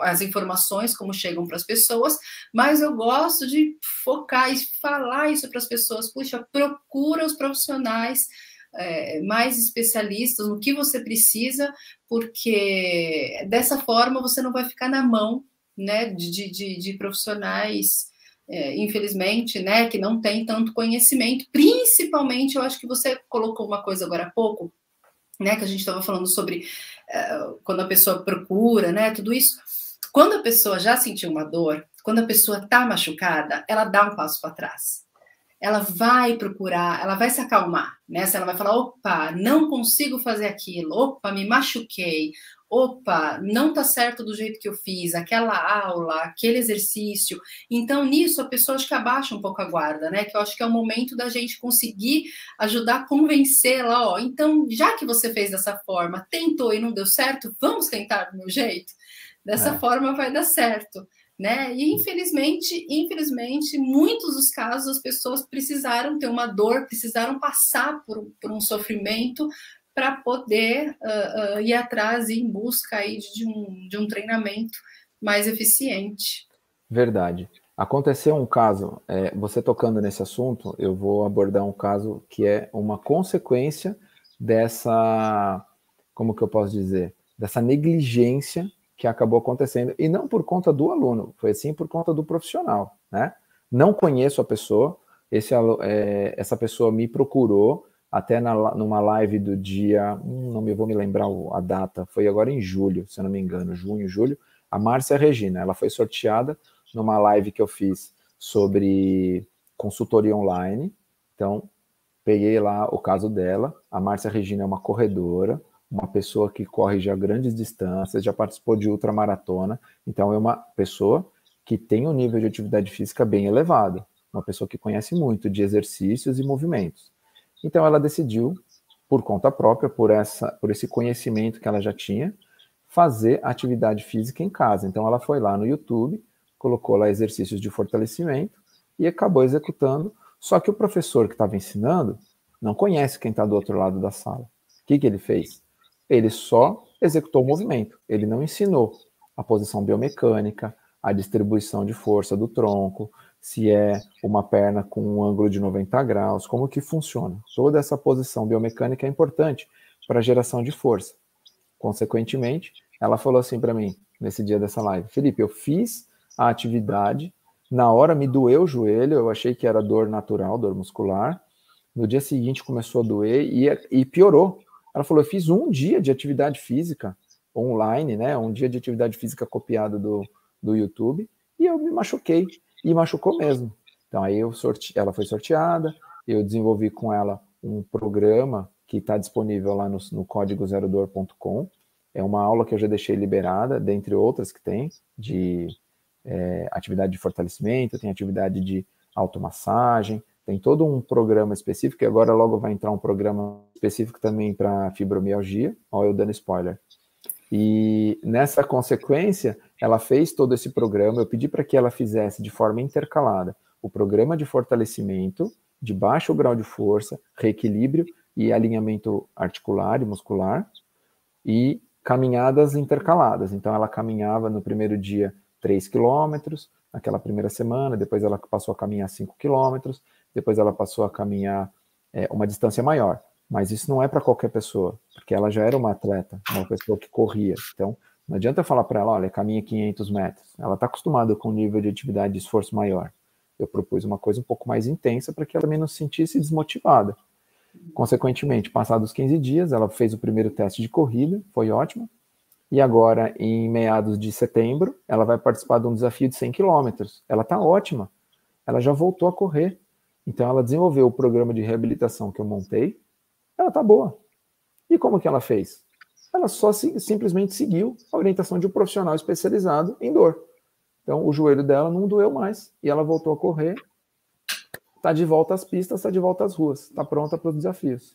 as informações como chegam para as pessoas, mas eu gosto de focar e falar isso para as pessoas. Puxa, procura os profissionais é, mais especialistas no que você precisa, porque dessa forma você não vai ficar na mão né, de, de, de profissionais é, infelizmente, né, que não tem tanto conhecimento. Principalmente, eu acho que você colocou uma coisa agora há pouco, né, que a gente estava falando sobre é, quando a pessoa procura, né, tudo isso. Quando a pessoa já sentiu uma dor, quando a pessoa está machucada, ela dá um passo para trás. ela vai procurar, ela vai se acalmar, né? Ela vai falar, opa, não consigo fazer aquilo, opa, me machuquei, opa, não tá certo do jeito que eu fiz, aquela aula, aquele exercício. Então, nisso, a pessoa acho que abaixa um pouco a guarda, né? Que eu acho que é o momento da gente conseguir ajudar a convencê-la, ó. Então, já que você fez dessa forma, tentou e não deu certo, vamos tentar do meu jeito? Dessa é. forma vai dar certo né? E infelizmente, infelizmente, muitos dos casos as pessoas precisaram ter uma dor, precisaram passar por, por um sofrimento para poder uh, uh, ir atrás e em busca aí de um, de um treinamento mais eficiente. Verdade. Aconteceu um caso, é, você tocando nesse assunto, eu vou abordar um caso que é uma consequência dessa, como que eu posso dizer, dessa negligência que acabou acontecendo, e não por conta do aluno, foi sim por conta do profissional, né? Não conheço a pessoa, esse, é, essa pessoa me procurou até na, numa live do dia, hum, não me vou me lembrar a data, foi agora em julho, se eu não me engano, junho, julho, a Márcia Regina, ela foi sorteada numa live que eu fiz sobre consultoria online, então peguei lá o caso dela, a Márcia Regina é uma corredora, uma pessoa que corre já grandes distâncias, já participou de ultramaratona, então é uma pessoa que tem um nível de atividade física bem elevado, uma pessoa que conhece muito de exercícios e movimentos. Então ela decidiu, por conta própria, por essa, por esse conhecimento que ela já tinha, fazer atividade física em casa. Então ela foi lá no YouTube, colocou lá exercícios de fortalecimento e acabou executando. Só que o professor que estava ensinando não conhece quem está do outro lado da sala. O que, que ele fez? Ele só executou o movimento, ele não ensinou a posição biomecânica, a distribuição de força do tronco, se é uma perna com um ângulo de 90 graus, como que funciona. Toda essa posição biomecânica é importante para geração de força. Consequentemente, ela falou assim para mim, nesse dia dessa live, Felipe, eu fiz a atividade, na hora me doeu o joelho, eu achei que era dor natural, dor muscular, no dia seguinte começou a doer e, e piorou. Ela falou: eu fiz um dia de atividade física online, né? Um dia de atividade física copiado do, do YouTube, e eu me machuquei. E machucou mesmo. Então aí eu sorte... ela foi sorteada, eu desenvolvi com ela um programa que está disponível lá no, no código zerodor.com. É uma aula que eu já deixei liberada, dentre outras que tem, de é, atividade de fortalecimento, tem atividade de automassagem, tem todo um programa específico, e agora logo vai entrar um programa específico também para fibromialgia, olha eu dando spoiler. E nessa consequência, ela fez todo esse programa, eu pedi para que ela fizesse de forma intercalada o programa de fortalecimento, de baixo grau de força, reequilíbrio e alinhamento articular e muscular, e caminhadas intercaladas. Então ela caminhava no primeiro dia 3 quilômetros, naquela primeira semana, depois ela passou a caminhar 5 quilômetros, depois ela passou a caminhar é, uma distância maior. Mas isso não é para qualquer pessoa, porque ela já era uma atleta, uma pessoa que corria. Então, não adianta eu falar para ela, olha, caminha 500 metros. Ela está acostumada com um nível de atividade de esforço maior. Eu propus uma coisa um pouco mais intensa para que ela menos se sentisse desmotivada. Consequentemente, passados 15 dias, ela fez o primeiro teste de corrida, foi ótimo. E agora, em meados de setembro, ela vai participar de um desafio de 100 quilômetros. Ela está ótima. Ela já voltou a correr. Então ela desenvolveu o programa de reabilitação que eu montei, ela tá boa. E como que ela fez? Ela só se, simplesmente seguiu a orientação de um profissional especializado em dor. Então o joelho dela não doeu mais e ela voltou a correr, está de volta às pistas, está de volta às ruas, está pronta para os desafios.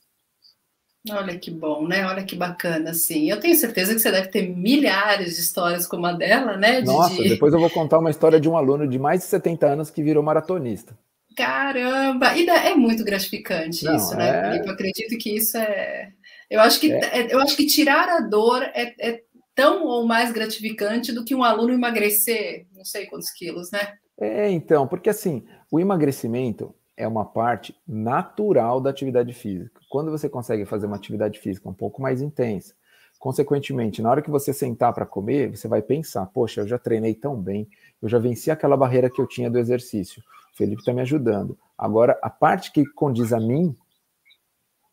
Olha que bom, né? Olha que bacana, assim. Eu tenho certeza que você deve ter milhares de histórias como a dela, né? De, Nossa, de... depois eu vou contar uma história de um aluno de mais de 70 anos que virou maratonista. Caramba! E é muito gratificante Não, isso, né, é... Felipe? Eu acredito que isso é. Eu acho que, é... é eu acho que tirar a dor é, é, tão ou mais gratificante do que um aluno emagrecer não sei quantos quilos, né? É, então, porque assim, o emagrecimento é uma parte natural da atividade física. Quando você consegue fazer uma atividade física um pouco mais intensa, consequentemente, na hora que você sentar para comer, você vai pensar: poxa, eu já treinei tão bem, eu já venci aquela barreira que eu tinha do exercício. O Felipe está me ajudando. Agora, a parte que condiz a mim,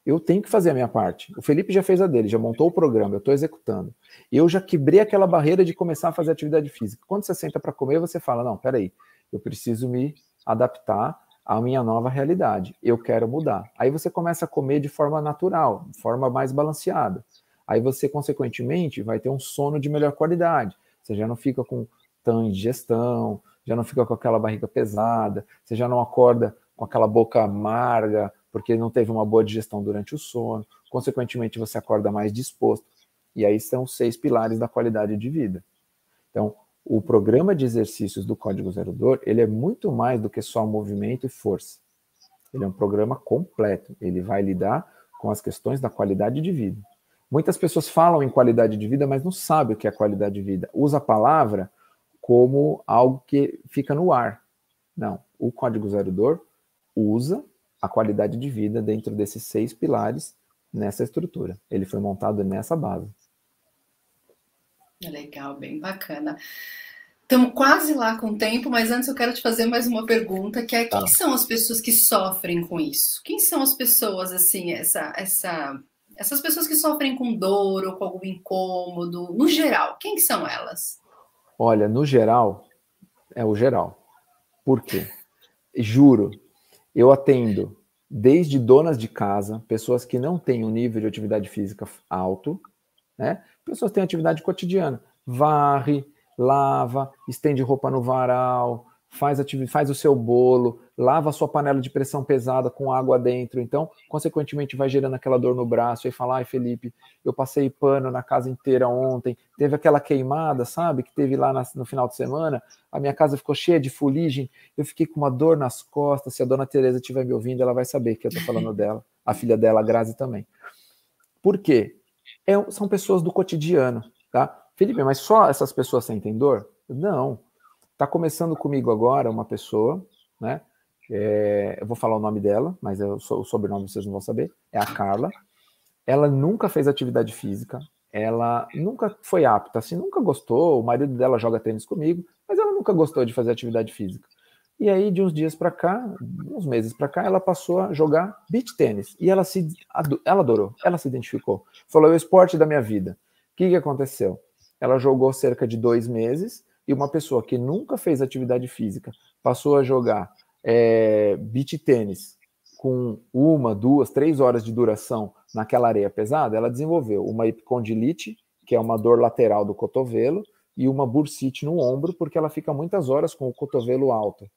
eu tenho que fazer a minha parte. O Felipe já fez a dele, já montou o programa, eu estou executando. Eu já quebrei aquela barreira de começar a fazer atividade física. Quando você senta para comer, você fala: não, peraí, eu preciso me adaptar a minha nova realidade. Eu quero mudar. Aí você começa a comer de forma natural, de forma mais balanceada. Aí você, consequentemente, vai ter um sono de melhor qualidade. Você já não fica com tão indigestão, já não fica com aquela barriga pesada, você já não acorda com aquela boca amarga, porque não teve uma boa digestão durante o sono. Consequentemente, você acorda mais disposto. E aí são seis pilares da qualidade de vida. Então, o programa de exercícios do Código Zerodor, ele é muito mais do que só movimento e força. Ele é um programa completo. Ele vai lidar com as questões da qualidade de vida. Muitas pessoas falam em qualidade de vida, mas não sabem o que é qualidade de vida. Usa a palavra como algo que fica no ar. Não, o Código Zerodor usa a qualidade de vida dentro desses seis pilares nessa estrutura. Ele foi montado nessa base. Legal, bem bacana. Estamos quase lá com o tempo, mas antes eu quero te fazer mais uma pergunta, que é tá. quem são as pessoas que sofrem com isso? Quem são as pessoas, assim, essa, essa, essas pessoas que sofrem com dor ou com algum incômodo, no geral, quem que são elas? Olha, no geral, é o geral. Por quê? Juro, eu atendo desde donas de casa, pessoas que não têm um nível de atividade física alto, né? Pessoas têm atividade cotidiana, varre, lava, estende roupa no varal, faz, faz o seu bolo, lava a sua panela de pressão pesada com água dentro. Então, consequentemente, vai gerando aquela dor no braço. E fala, ai, Felipe, eu passei pano na casa inteira ontem, teve aquela queimada, sabe, que teve lá na, no final de semana. A minha casa ficou cheia de fuligem, eu fiquei com uma dor nas costas. Se a dona Tereza estiver me ouvindo, ela vai saber que eu estou falando dela. A filha dela, a Grazi, também. Por quê? É, são pessoas do cotidiano, tá? Felipe, mas só essas pessoas sentem dor? Não. Está começando comigo agora uma pessoa, né? É, eu vou falar o nome dela, mas eu, o sobrenome vocês não vão saber. É a Carla. Ela nunca fez atividade física, ela nunca foi apta, assim, nunca gostou. O marido dela joga tênis comigo, mas ela nunca gostou de fazer atividade física. E aí, de uns dias para cá, uns meses para cá, ela passou a jogar beach tênis. E ela se ela adorou, ela se identificou. Falou: é o esporte da minha vida. O que, que aconteceu? Ela jogou cerca de dois meses e uma pessoa que nunca fez atividade física passou a jogar é, beach tênis com uma, duas, três horas de duração naquela areia pesada, ela desenvolveu uma epicondilite, que é uma dor lateral do cotovelo, e uma bursite no ombro, porque ela fica muitas horas com o cotovelo alto.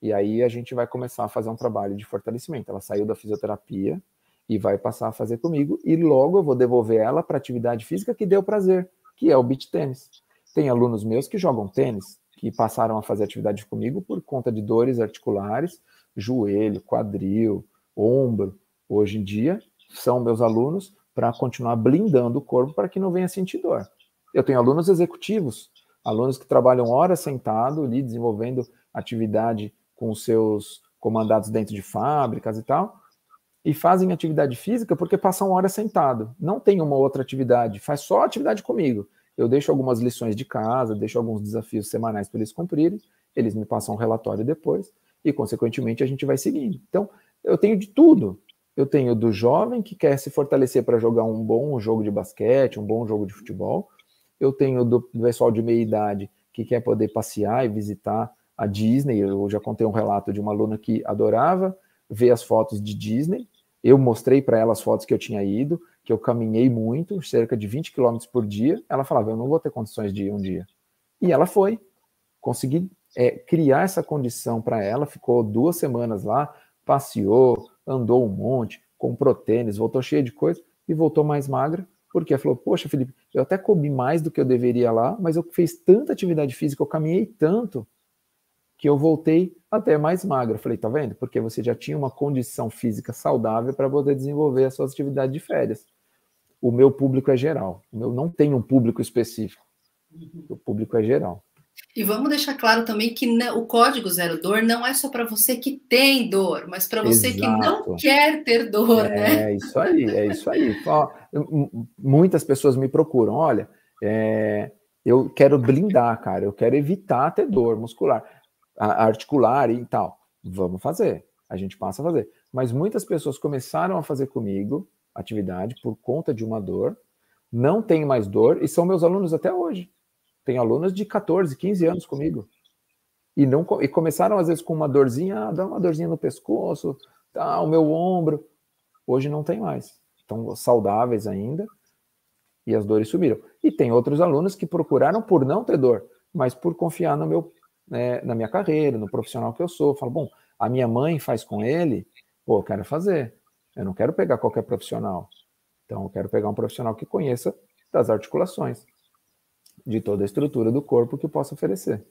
E aí a gente vai começar a fazer um trabalho de fortalecimento. Ela saiu da fisioterapia e vai passar a fazer comigo, e logo eu vou devolver ela para atividade física que deu prazer, que é o beach tênis. Tem alunos meus que jogam tênis, que passaram a fazer atividade comigo por conta de dores articulares, joelho, quadril, ombro. Hoje em dia, são meus alunos para continuar blindando o corpo para que não venha sentir dor. Eu tenho alunos executivos, alunos que trabalham horas sentado ali, desenvolvendo atividade com os seus comandados dentro de fábricas e tal, e fazem atividade física porque passam horas sentado. Não tem uma outra atividade, faz só atividade comigo eu deixo algumas lições de casa, deixo alguns desafios semanais para eles cumprirem, eles me passam um relatório depois, e, consequentemente, a gente vai seguindo. Então, eu tenho de tudo. Eu tenho do jovem que quer se fortalecer para jogar um bom jogo de basquete, um bom jogo de futebol. Eu tenho do pessoal de meia idade que quer poder passear e visitar a Disney. Eu já contei um relato de uma aluna que adorava ver as fotos de Disney. Eu mostrei para ela as fotos que eu tinha ido que eu caminhei muito, cerca de 20 quilômetros por dia, ela falava, eu não vou ter condições de ir um dia. E ela foi. Consegui é, criar essa condição para ela, ficou duas semanas lá, passeou, andou um monte, comprou tênis, voltou cheia de coisa e voltou mais magra, porque ela falou, poxa, Felipe, eu até comi mais do que eu deveria lá, mas eu fiz tanta atividade física, eu caminhei tanto, que eu voltei até mais magra. falei, tá vendo? Porque você já tinha uma condição física saudável para poder desenvolver as suas atividades de férias o meu público é geral. O meu não tem um público específico. O público é geral. E vamos deixar claro também que o código zero dor não é só para você que tem dor, mas para você que não quer ter dor, é, né? É isso aí, é isso aí. muitas pessoas me procuram, olha, é, eu quero blindar, cara, eu quero evitar ter dor muscular, articular e tal. Vamos fazer, a gente passa a fazer. Mas muitas pessoas começaram a fazer comigo, atividade por conta de uma dor, não tenho mais dor e são meus alunos até hoje. Tem alunos de 14, 15 anos comigo. E, não, e começaram, às vezes, com uma dorzinha, ah, dá uma dorzinha no pescoço, tá, o meu ombro. Hoje não tem mais. Estão saudáveis ainda e as dores subiram. E tem outros alunos que procuraram por não ter dor, mas por confiar no meu, né, na minha carreira, no profissional que eu sou. Falo, bom, a minha mãe faz com ele, pô, eu quero fazer. Eu não quero pegar qualquer profissional. Então, eu quero pegar um profissional que conheça das articulações, de toda a estrutura do corpo que possa oferecer.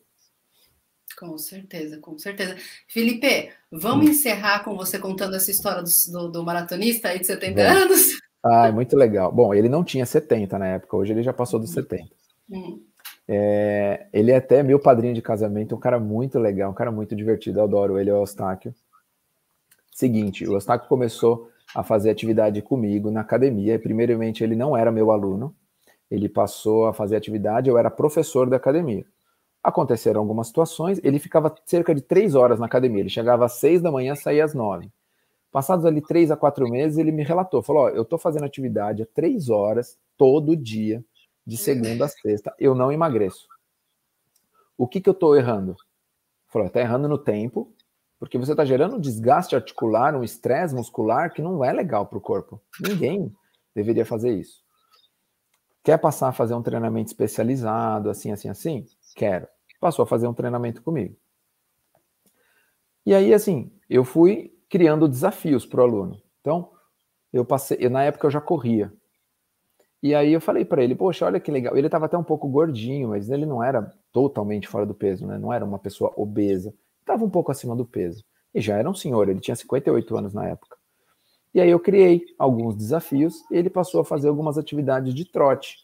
Com certeza, com certeza. Felipe, vamos hum. encerrar com você contando essa história do, do, do maratonista aí de 70 anos? Ah, é muito legal. Bom, ele não tinha 70 na época, hoje ele já passou dos 70. Hum. É, ele é até meu padrinho de casamento, um cara muito legal, um cara muito divertido, eu adoro ele, é o Eustáquio. Seguinte, o Eustáquio começou a fazer atividade comigo na academia, primeiramente ele não era meu aluno, ele passou a fazer atividade, eu era professor da academia. Aconteceram algumas situações, ele ficava cerca de três horas na academia, ele chegava às seis da manhã, saía às nove. Passados ali três a quatro meses, ele me relatou, falou, ó, eu estou fazendo atividade há três horas, todo dia, de segunda a sexta, eu não emagreço. O que que eu estou errando? Falou, está errando no tempo, porque você está gerando um desgaste articular, um estresse muscular que não é legal para o corpo. Ninguém deveria fazer isso. Quer passar a fazer um treinamento especializado, assim, assim, assim? Quero. Passou a fazer um treinamento comigo. E aí, assim, eu fui criando desafios para o aluno. Então, eu passei, eu, na época eu já corria. E aí eu falei para ele, poxa, olha que legal. Ele estava até um pouco gordinho, mas ele não era totalmente fora do peso, né? Não era uma pessoa obesa. Estava um pouco acima do peso. E já era um senhor, ele tinha 58 anos na época. E aí eu criei alguns desafios e ele passou a fazer algumas atividades de trote.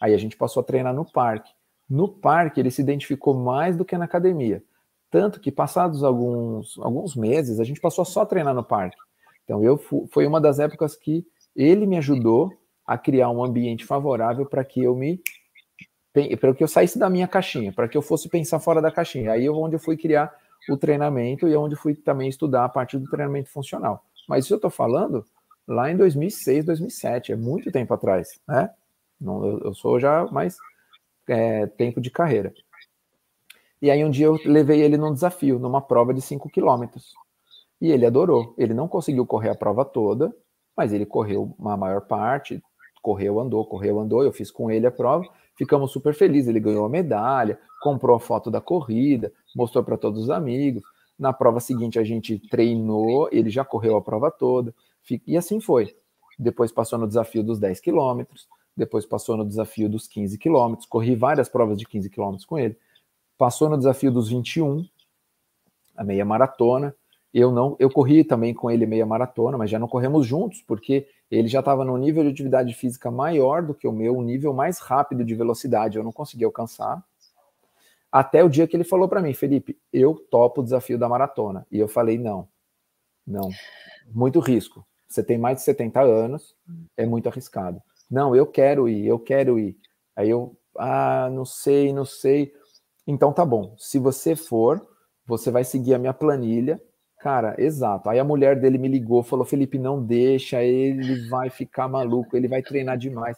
Aí a gente passou a treinar no parque. No parque ele se identificou mais do que na academia. Tanto que passados alguns, alguns meses a gente passou a só treinar no parque. Então eu foi uma das épocas que ele me ajudou a criar um ambiente favorável para que eu me para que eu saísse da minha caixinha, para que eu fosse pensar fora da caixinha. Aí é onde eu fui criar o treinamento e é onde fui também estudar a parte do treinamento funcional. Mas isso eu estou falando lá em 2006, 2007, é muito tempo atrás, né? Não, eu, eu sou já mais é, tempo de carreira. E aí um dia eu levei ele num desafio, numa prova de 5 quilômetros. E ele adorou. Ele não conseguiu correr a prova toda, mas ele correu uma maior parte, correu, andou, correu, andou. Eu fiz com ele a prova, ficamos super felizes. Ele ganhou a medalha, comprou a foto da corrida, mostrou para todos os amigos. Na prova seguinte a gente treinou, ele já correu a prova toda, e assim foi. Depois passou no desafio dos 10 quilômetros, depois passou no desafio dos 15 quilômetros, corri várias provas de 15 quilômetros com ele, passou no desafio dos 21, a meia maratona, eu não, eu corri também com ele meia maratona, mas já não corremos juntos, porque ele já estava num nível de atividade física maior do que o meu, um nível mais rápido de velocidade, eu não consegui alcançar. Até o dia que ele falou para mim, Felipe, eu topo o desafio da maratona. E eu falei, não, não, muito risco. Você tem mais de 70 anos, é muito arriscado. Não, eu quero ir, eu quero ir. Aí eu, ah, não sei, não sei. Então tá bom, se você for, você vai seguir a minha planilha. Cara, exato. Aí a mulher dele me ligou, falou: Felipe, não deixa, ele vai ficar maluco, ele vai treinar demais.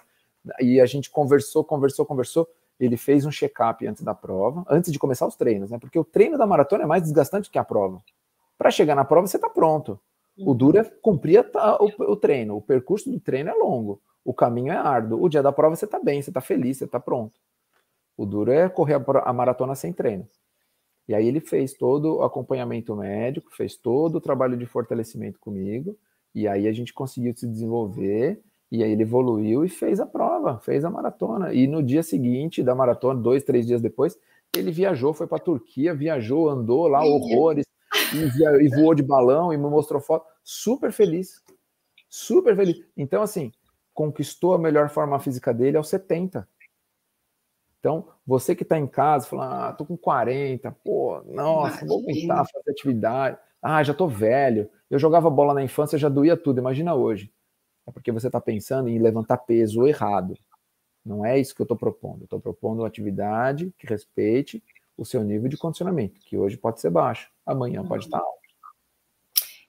E a gente conversou, conversou, conversou ele fez um check-up antes da prova, antes de começar os treinos, né? Porque o treino da maratona é mais desgastante que a prova. Para chegar na prova, você está pronto. O uhum. duro é cumprir o, treino. O percurso do treino é longo. O caminho é árduo. O dia da prova você está bem, você está feliz, você está pronto. O duro é correr a, a maratona sem treino. E aí ele fez todo o acompanhamento médico, fez todo o trabalho de fortalecimento comigo, e aí a gente conseguiu se desenvolver e aí ele evoluiu e fez a prova, fez a maratona. E no dia seguinte da maratona, dois, três dias depois, ele viajou, foi para a Turquia, viajou, andou lá horrores, e, voou de balão e me mostrou foto. Super feliz. Super feliz. Então, assim, conquistou a melhor forma física dele aos 70. Então, você que está em casa, fala, ah, tô com 40, pô, nossa, vou tentar fazer atividade. Ah, já tô velho. Eu jogava bola na infância, já doía tudo. Imagina hoje é porque você está pensando em levantar peso errado. Não é isso que eu estou propondo. Eu estou propondo uma atividade que respeite o seu nível de condicionamento, que hoje pode ser baixo, amanhã pode estar alto.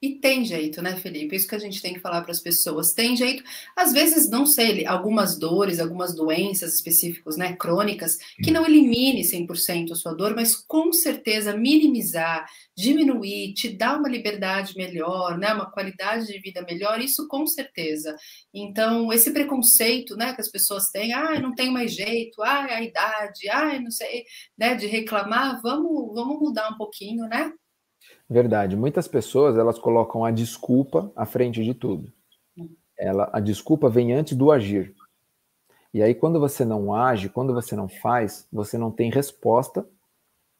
E tem jeito, né, Felipe? Isso que a gente tem que falar para as pessoas. Tem jeito. Às vezes, não sei, algumas dores, algumas doenças específicas, né, crônicas, que não elimine 100% a sua dor, mas com certeza minimizar, diminuir, te dar uma liberdade melhor, né, uma qualidade de vida melhor, isso com certeza. Então, esse preconceito, né, que as pessoas têm, ah, não tenho mais jeito, ah, a idade, ah, não sei, né, de reclamar, vamos, vamos mudar um pouquinho, né? Verdade. Muitas pessoas elas colocam a desculpa à frente de tudo. Ela, a desculpa vem antes do agir. E aí, quando você não age, quando você não faz, você não tem resposta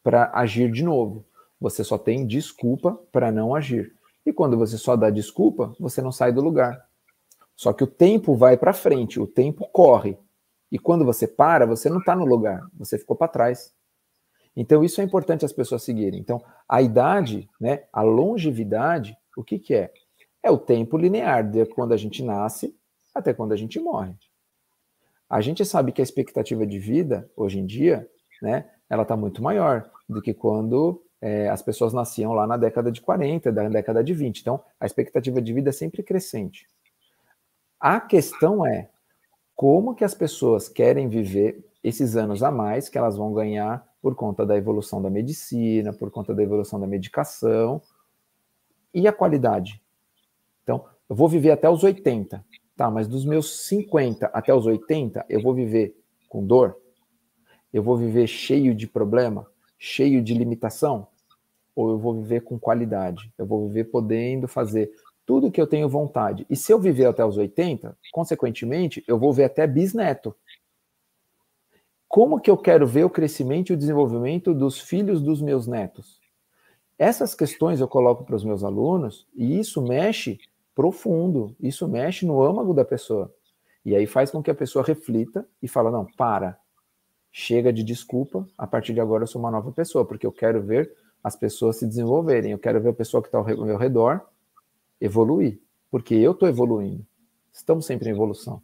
para agir de novo. Você só tem desculpa para não agir. E quando você só dá desculpa, você não sai do lugar. Só que o tempo vai para frente, o tempo corre. E quando você para, você não está no lugar, você ficou para trás. Então, isso é importante as pessoas seguirem. Então, a idade, né, a longevidade, o que, que é? É o tempo linear de quando a gente nasce até quando a gente morre. A gente sabe que a expectativa de vida, hoje em dia, né, ela está muito maior do que quando é, as pessoas nasciam lá na década de 40, da década de 20. Então, a expectativa de vida é sempre crescente. A questão é como que as pessoas querem viver esses anos a mais que elas vão ganhar por conta da evolução da medicina, por conta da evolução da medicação e a qualidade. Então, eu vou viver até os 80, tá? Mas dos meus 50 até os 80, eu vou viver com dor? Eu vou viver cheio de problema, cheio de limitação? Ou eu vou viver com qualidade? Eu vou viver podendo fazer tudo que eu tenho vontade. E se eu viver até os 80, consequentemente, eu vou ver até bisneto como que eu quero ver o crescimento e o desenvolvimento dos filhos dos meus netos? Essas questões eu coloco para os meus alunos e isso mexe profundo, isso mexe no âmago da pessoa. E aí faz com que a pessoa reflita e fala: não, para, chega de desculpa, a partir de agora eu sou uma nova pessoa, porque eu quero ver as pessoas se desenvolverem, eu quero ver a pessoa que está ao meu redor evoluir, porque eu estou evoluindo. Estamos sempre em evolução.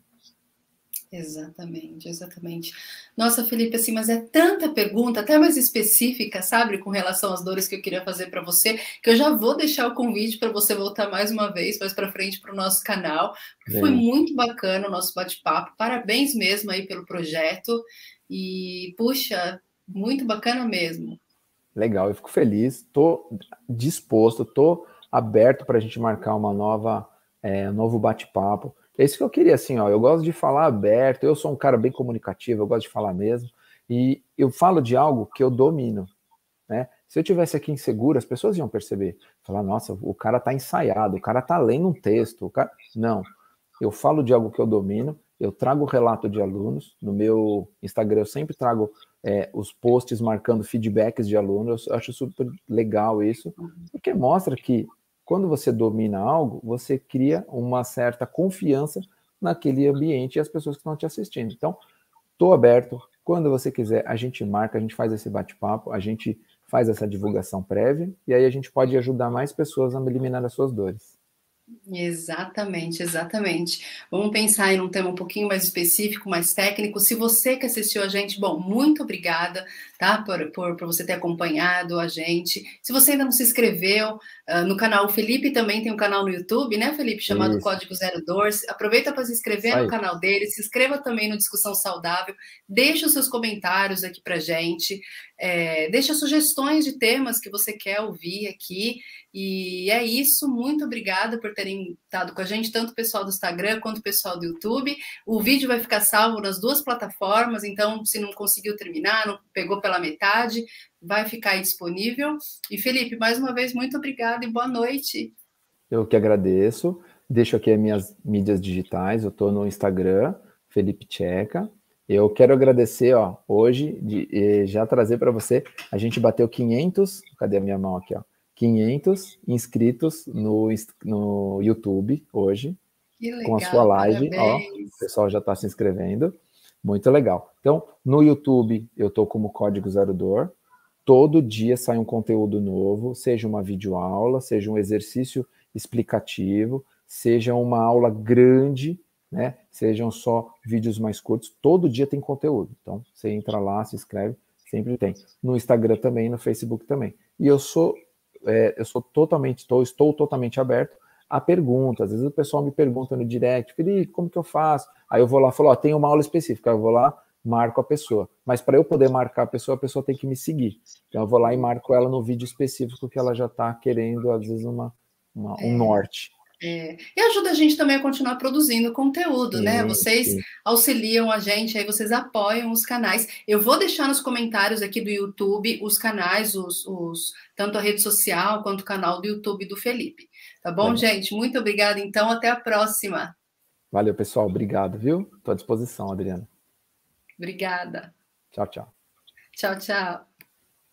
Exatamente, exatamente. Nossa, Felipe, assim, mas é tanta pergunta, até mais específica, sabe, com relação às dores que eu queria fazer para você, que eu já vou deixar o convite para você voltar mais uma vez, mais para frente para o nosso canal. Foi muito bacana o nosso bate-papo. Parabéns mesmo aí pelo projeto. E, puxa, muito bacana mesmo. Legal, eu fico feliz, estou disposto, estou aberto para a gente marcar uma nova, é, um novo bate-papo. É isso que eu queria, assim, ó. Eu gosto de falar aberto, eu sou um cara bem comunicativo, eu gosto de falar mesmo. E eu falo de algo que eu domino, né? Se eu tivesse aqui inseguro, as pessoas iam perceber. Falar, nossa, o cara tá ensaiado, o cara tá lendo um texto. O cara... Não. Eu falo de algo que eu domino, eu trago relato de alunos. No meu Instagram eu sempre trago é, os posts marcando feedbacks de alunos. Eu acho super legal isso, porque mostra que quando você domina algo, você cria uma certa confiança naquele ambiente e as pessoas que estão te assistindo. Então, estou aberto. Quando você quiser, a gente marca, a gente faz esse bate-papo, a gente faz essa divulgação prévia e aí a gente pode ajudar mais pessoas a eliminar as suas dores. Exatamente, exatamente. Vamos pensar em um tema um pouquinho mais específico, mais técnico. Se você que assistiu a gente, bom, muito obrigada, tá? Por, por, por você ter acompanhado a gente. Se você ainda não se inscreveu uh, no canal, o Felipe também tem um canal no YouTube, né, Felipe? Chamado Isso. Código Zero Dores. Aproveita para se inscrever no canal dele, se inscreva também no Discussão Saudável, deixa os seus comentários aqui pra gente, é, deixa sugestões de temas que você quer ouvir aqui. E é isso, muito obrigada por terem estado com a gente, tanto o pessoal do Instagram quanto o pessoal do YouTube. O vídeo vai ficar salvo nas duas plataformas, então, se não conseguiu terminar, não pegou pela metade, vai ficar aí disponível. E Felipe, mais uma vez, muito obrigada e boa noite. Eu que agradeço. Deixo aqui as minhas mídias digitais. Eu estou no Instagram, Felipe Tcheca. Eu quero agradecer, ó, hoje, de, já trazer para você. A gente bateu 500. Cadê a minha mão aqui, ó? 500 inscritos no, no YouTube hoje, legal, com a sua live. Ó, o pessoal já está se inscrevendo. Muito legal. Então, no YouTube, eu estou como Código Zero Dor. Todo dia sai um conteúdo novo, seja uma videoaula, seja um exercício explicativo, seja uma aula grande, né? Sejam só vídeos mais curtos. Todo dia tem conteúdo. Então, você entra lá, se inscreve, sempre tem. No Instagram também, no Facebook também. E eu sou é, eu sou totalmente, estou, estou totalmente aberto a perguntas. Às vezes o pessoal me pergunta no direct, Felipe, como que eu faço? Aí eu vou lá e falo, ó, tem uma aula específica, eu vou lá, marco a pessoa. Mas para eu poder marcar a pessoa, a pessoa tem que me seguir. Então eu vou lá e marco ela no vídeo específico que ela já está querendo, às vezes, uma, uma um é. norte. É, e ajuda a gente também a continuar produzindo conteúdo, sim, né? Vocês sim. auxiliam a gente, aí vocês apoiam os canais. Eu vou deixar nos comentários aqui do YouTube os canais, os, os tanto a rede social quanto o canal do YouTube do Felipe. Tá bom, é. gente? Muito obrigada, então. Até a próxima. Valeu, pessoal. Obrigado, viu? Estou à disposição, Adriana. Obrigada. Tchau, tchau. Tchau, tchau.